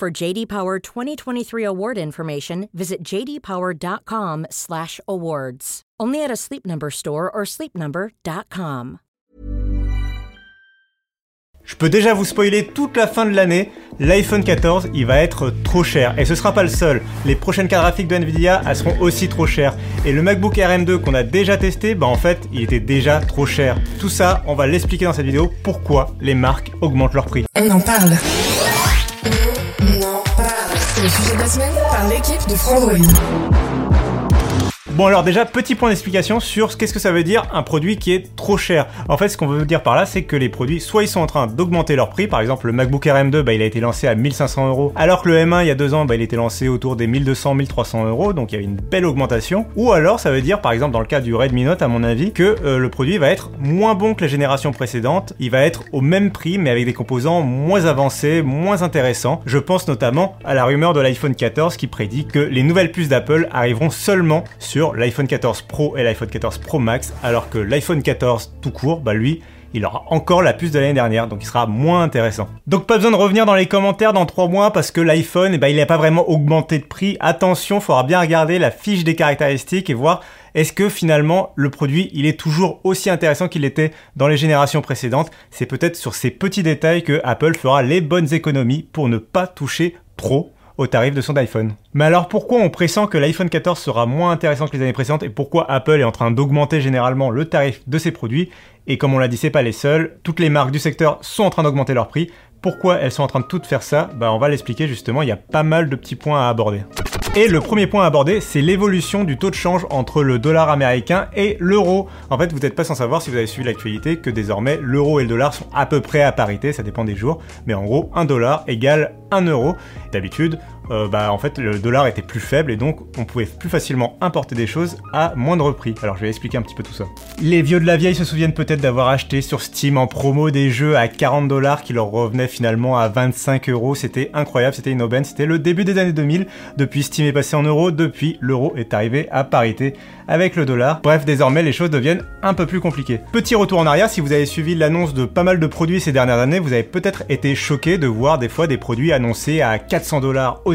For JD Power 2023 award information, visit jdpower.com/awards. Only at a Sleep Number store or sleepnumber.com. Je peux déjà vous spoiler toute la fin de l'année, l'iPhone 14, il va être trop cher. Et ce sera pas le seul. Les prochaines cartes graphiques de Nvidia, elles seront aussi trop chères. Et le MacBook RM2 qu'on a déjà testé, bah en fait, il était déjà trop cher. Tout ça, on va l'expliquer dans cette vidéo pourquoi les marques augmentent leur prix. On en parle. Le sujet de la semaine par l'équipe de Frandroid. Bon alors déjà, petit point d'explication sur qu'est-ce que ça veut dire un produit qui est trop cher. En fait, ce qu'on veut dire par là, c'est que les produits, soit ils sont en train d'augmenter leur prix, par exemple le MacBook RM2, bah, il a été lancé à 1500 euros, alors que le M1 il y a deux ans, bah, il était lancé autour des 1200-1300 euros, donc il y a une belle augmentation. Ou alors ça veut dire, par exemple dans le cas du Redmi Note, à mon avis, que euh, le produit va être moins bon que la génération précédente, il va être au même prix, mais avec des composants moins avancés, moins intéressants. Je pense notamment à la rumeur de l'iPhone 14 qui prédit que les nouvelles puces d'Apple arriveront seulement sur l'iPhone 14 Pro et l'iPhone 14 Pro Max, alors que l'iPhone 14 tout court, bah lui, il aura encore la puce de l'année dernière, donc il sera moins intéressant. Donc pas besoin de revenir dans les commentaires dans 3 mois parce que l'iPhone, eh ben, il n'a pas vraiment augmenté de prix. Attention, il faudra bien regarder la fiche des caractéristiques et voir est-ce que finalement le produit il est toujours aussi intéressant qu'il était dans les générations précédentes. C'est peut-être sur ces petits détails que Apple fera les bonnes économies pour ne pas toucher trop au tarif de son iPhone. Mais alors pourquoi on pressent que l'iPhone 14 sera moins intéressant que les années précédentes et pourquoi Apple est en train d'augmenter généralement le tarif de ses produits Et comme on l'a dit, c'est pas les seuls, toutes les marques du secteur sont en train d'augmenter leur prix. Pourquoi elles sont en train de toutes faire ça? Bah on va l'expliquer justement, il y a pas mal de petits points à aborder. Et le premier point à aborder, c'est l'évolution du taux de change entre le dollar américain et l'euro. En fait, vous n'êtes pas sans savoir, si vous avez suivi l'actualité, que désormais l'euro et le dollar sont à peu près à parité, ça dépend des jours, mais en gros, un dollar égale un euro. D'habitude, euh, bah en fait le dollar était plus faible et donc on pouvait plus facilement importer des choses à moindre prix. Alors je vais expliquer un petit peu tout ça. Les vieux de la vieille se souviennent peut-être d'avoir acheté sur Steam en promo des jeux à 40 dollars qui leur revenaient finalement à 25 euros. C'était incroyable, c'était une aubaine, c'était le début des années 2000. Depuis Steam est passé en euros, depuis l'euro est arrivé à parité avec le dollar. Bref, désormais les choses deviennent un peu plus compliquées. Petit retour en arrière, si vous avez suivi l'annonce de pas mal de produits ces dernières années, vous avez peut-être été choqué de voir des fois des produits annoncés à 400 dollars aux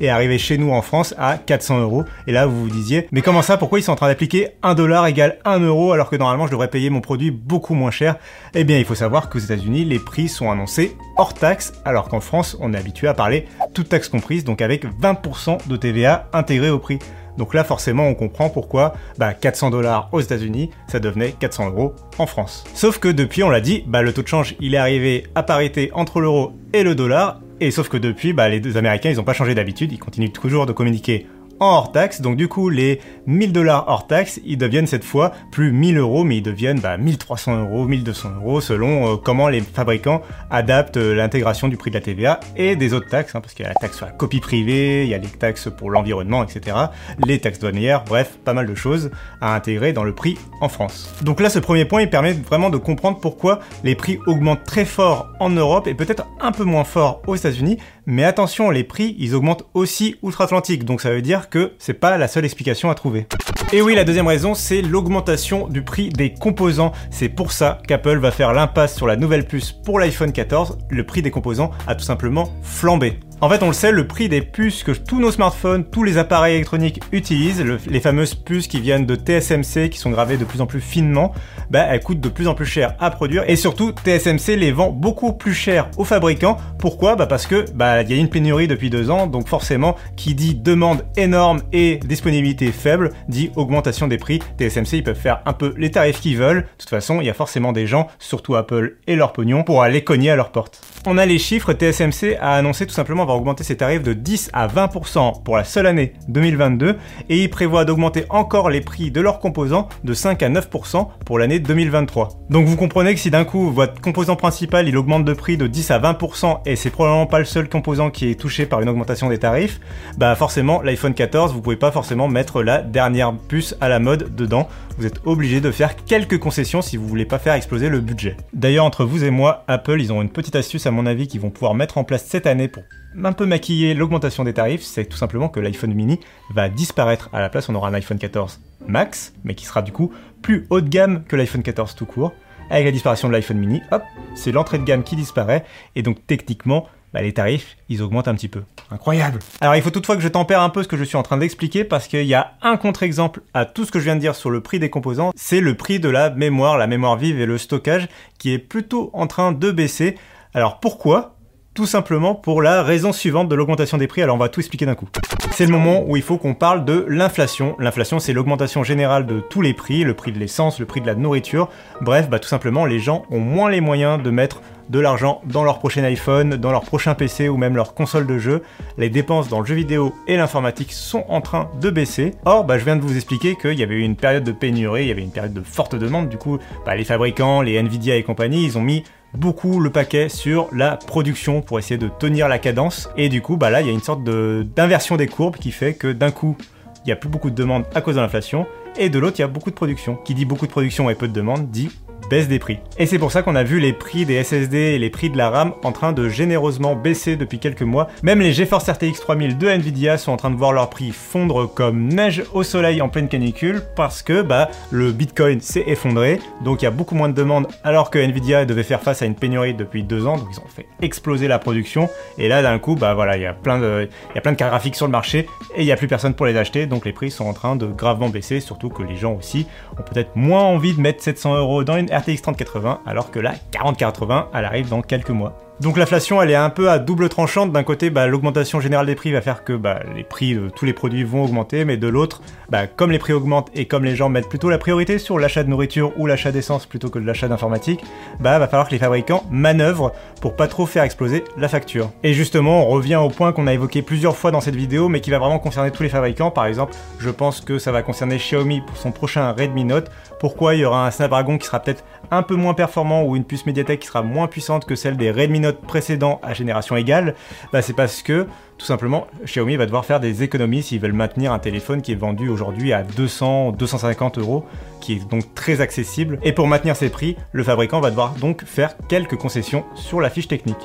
Et arriver chez nous en France à 400 euros. Et là, vous vous disiez, mais comment ça? Pourquoi ils sont en train d'appliquer 1 dollar égale 1 euro alors que normalement je devrais payer mon produit beaucoup moins cher? Eh bien, il faut savoir qu'aux États-Unis, les prix sont annoncés hors taxe, alors qu'en France, on est habitué à parler toute taxe comprise, donc avec 20% de TVA intégré au prix. Donc là, forcément, on comprend pourquoi 400 bah, dollars aux États-Unis, ça devenait 400 euros en France. Sauf que depuis, on l'a dit, bah, le taux de change, il est arrivé à parité entre l'euro et le dollar, et sauf que depuis, bah, les deux Américains, ils n'ont pas changé d'habitude, ils continuent toujours de communiquer hors taxe. Donc du coup, les 1000 dollars hors taxe, ils deviennent cette fois plus 1000 euros, mais ils deviennent bah, 1300 euros, 1200 euros, selon euh, comment les fabricants adaptent euh, l'intégration du prix de la TVA et des autres taxes, hein, parce qu'il y a la taxe sur la copie privée, il y a les taxes pour l'environnement, etc. Les taxes douanières, bref, pas mal de choses à intégrer dans le prix en France. Donc là, ce premier point, il permet vraiment de comprendre pourquoi les prix augmentent très fort en Europe et peut-être un peu moins fort aux États-Unis, mais attention, les prix, ils augmentent aussi outre-Atlantique, donc ça veut dire que c'est pas la seule explication à trouver. Et oui, la deuxième raison, c'est l'augmentation du prix des composants. C'est pour ça qu'Apple va faire l'impasse sur la nouvelle puce pour l'iPhone 14. Le prix des composants a tout simplement flambé. En fait, on le sait, le prix des puces que tous nos smartphones, tous les appareils électroniques utilisent, les fameuses puces qui viennent de TSMC, qui sont gravées de plus en plus finement, bah, elles coûtent de plus en plus cher à produire. Et surtout, TSMC les vend beaucoup plus cher aux fabricants. Pourquoi? Bah parce que bah il y a une pénurie depuis deux ans, donc forcément, qui dit demande énorme et disponibilité faible, dit augmentation des prix. TSMC, ils peuvent faire un peu les tarifs qu'ils veulent. De toute façon, il y a forcément des gens, surtout Apple et leur pognon, pour aller cogner à leur porte. On a les chiffres, TSMC a annoncé tout simplement va augmenter ses tarifs de 10 à 20% pour la seule année 2022 et il prévoit d'augmenter encore les prix de leurs composants de 5 à 9% pour l'année 2023. Donc vous comprenez que si d'un coup votre composant principal il augmente de prix de 10 à 20% et c'est probablement pas le seul composant qui est touché par une augmentation des tarifs, bah forcément l'iPhone 14 vous pouvez pas forcément mettre la dernière puce à la mode dedans. Vous êtes obligé de faire quelques concessions si vous voulez pas faire exploser le budget. D'ailleurs entre vous et moi, Apple ils ont une petite astuce à mon avis, qu'ils vont pouvoir mettre en place cette année pour un peu maquiller l'augmentation des tarifs, c'est tout simplement que l'iPhone mini va disparaître. À la place, on aura un iPhone 14 Max, mais qui sera du coup plus haut de gamme que l'iPhone 14 tout court. Avec la disparition de l'iPhone mini, hop, c'est l'entrée de gamme qui disparaît, et donc techniquement, bah, les tarifs, ils augmentent un petit peu. Incroyable Alors il faut toutefois que je tempère un peu ce que je suis en train d'expliquer, parce qu'il y a un contre-exemple à tout ce que je viens de dire sur le prix des composants, c'est le prix de la mémoire, la mémoire vive et le stockage, qui est plutôt en train de baisser. Alors pourquoi? Tout simplement pour la raison suivante de l'augmentation des prix, alors on va tout expliquer d'un coup. C'est le moment où il faut qu'on parle de l'inflation. L'inflation, c'est l'augmentation générale de tous les prix, le prix de l'essence, le prix de la nourriture. Bref, bah tout simplement, les gens ont moins les moyens de mettre de l'argent dans leur prochain iPhone, dans leur prochain PC ou même leur console de jeu. Les dépenses dans le jeu vidéo et l'informatique sont en train de baisser. Or, bah, je viens de vous expliquer qu'il y avait eu une période de pénurie, il y avait une période de forte demande. Du coup, bah, les fabricants, les Nvidia et compagnie, ils ont mis beaucoup le paquet sur la production pour essayer de tenir la cadence. Et du coup, bah là, il y a une sorte d'inversion des courbes qui fait que d'un coup, il n'y a plus beaucoup de demandes à cause de l'inflation, et de l'autre, il y a beaucoup de production. Qui dit beaucoup de production et peu de demandes dit baisse des prix. Et c'est pour ça qu'on a vu les prix des SSD et les prix de la RAM en train de généreusement baisser depuis quelques mois. Même les GeForce RTX 3000 de Nvidia sont en train de voir leur prix fondre comme neige au soleil en pleine canicule parce que bah le Bitcoin s'est effondré, donc il y a beaucoup moins de demandes alors que Nvidia devait faire face à une pénurie depuis deux ans, donc ils ont fait exploser la production. Et là d'un coup bah voilà il y a plein de il y a plein de cartes graphiques sur le marché et il n'y a plus personne pour les acheter, donc les prix sont en train de gravement baisser, surtout que les gens aussi ont peut-être moins envie de mettre 700 euros dans une RTX 3080 alors que la 4080 elle arrive dans quelques mois. Donc l'inflation, elle est un peu à double tranchante. D'un côté, bah, l'augmentation générale des prix va faire que bah, les prix de tous les produits vont augmenter, mais de l'autre, bah, comme les prix augmentent et comme les gens mettent plutôt la priorité sur l'achat de nourriture ou l'achat d'essence plutôt que de l'achat d'informatique, bah va falloir que les fabricants manœuvrent pour pas trop faire exploser la facture. Et justement, on revient au point qu'on a évoqué plusieurs fois dans cette vidéo, mais qui va vraiment concerner tous les fabricants. Par exemple, je pense que ça va concerner Xiaomi pour son prochain Redmi Note. Pourquoi il y aura un Snapdragon qui sera peut-être un peu moins performant ou une puce Mediatek qui sera moins puissante que celle des Redmi Note précédent à génération égale, bah c'est parce que tout simplement Xiaomi va devoir faire des économies s'ils veulent maintenir un téléphone qui est vendu aujourd'hui à 200, 250 euros, qui est donc très accessible. Et pour maintenir ses prix, le fabricant va devoir donc faire quelques concessions sur la fiche technique.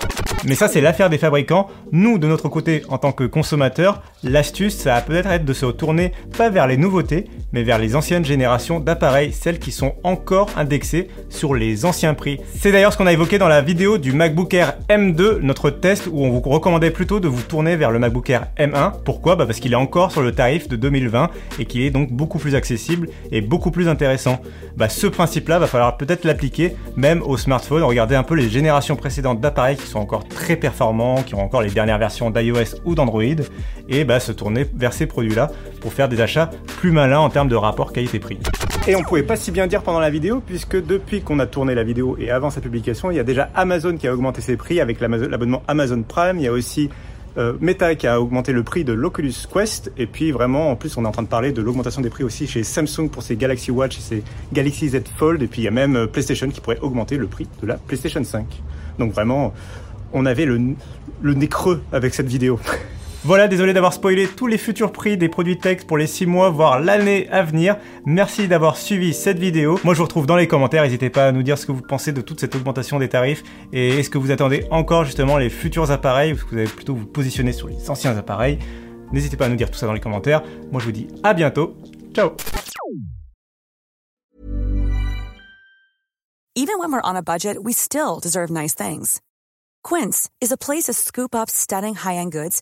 Mais ça c'est l'affaire des fabricants. Nous de notre côté en tant que consommateurs, l'astuce ça va peut-être être de se retourner pas vers les nouveautés, mais vers les anciennes générations d'appareils, celles qui sont encore indexées sur les anciens prix. C'est d'ailleurs ce qu'on a évoqué dans la vidéo du MacBook Air M2, notre test où on vous recommandait plutôt de vous tourner vers le MacBook Air M1. Pourquoi bah Parce qu'il est encore sur le tarif de 2020 et qu'il est donc beaucoup plus accessible et beaucoup plus intéressant. Bah, ce principe-là va falloir peut-être l'appliquer même au smartphone. Regardez un peu les générations précédentes d'appareils qui sont encore très performants, qui ont encore les dernières versions d'iOS ou d'Android, et bah, se tourner vers ces produits-là pour faire des achats plus malins en termes de rapport qualité-prix. Et on pouvait pas si bien dire pendant la vidéo, puisque depuis qu'on a tourné la vidéo et avant sa publication, il y a déjà Amazon qui a augmenté ses prix avec l'abonnement Amazon Prime. Il y a aussi euh, Meta qui a augmenté le prix de l'Oculus Quest. Et puis vraiment, en plus, on est en train de parler de l'augmentation des prix aussi chez Samsung pour ses Galaxy Watch et ses Galaxy Z Fold. Et puis il y a même euh, PlayStation qui pourrait augmenter le prix de la PlayStation 5. Donc vraiment, on avait le, le nez creux avec cette vidéo. Voilà, désolé d'avoir spoilé tous les futurs prix des produits tech pour les 6 mois, voire l'année à venir. Merci d'avoir suivi cette vidéo. Moi, je vous retrouve dans les commentaires. N'hésitez pas à nous dire ce que vous pensez de toute cette augmentation des tarifs et est-ce que vous attendez encore justement les futurs appareils ou est-ce que vous allez plutôt vous positionner sur les anciens appareils. N'hésitez pas à nous dire tout ça dans les commentaires. Moi, je vous dis à bientôt. Ciao budget. Quince is a place to scoop up stunning high-end goods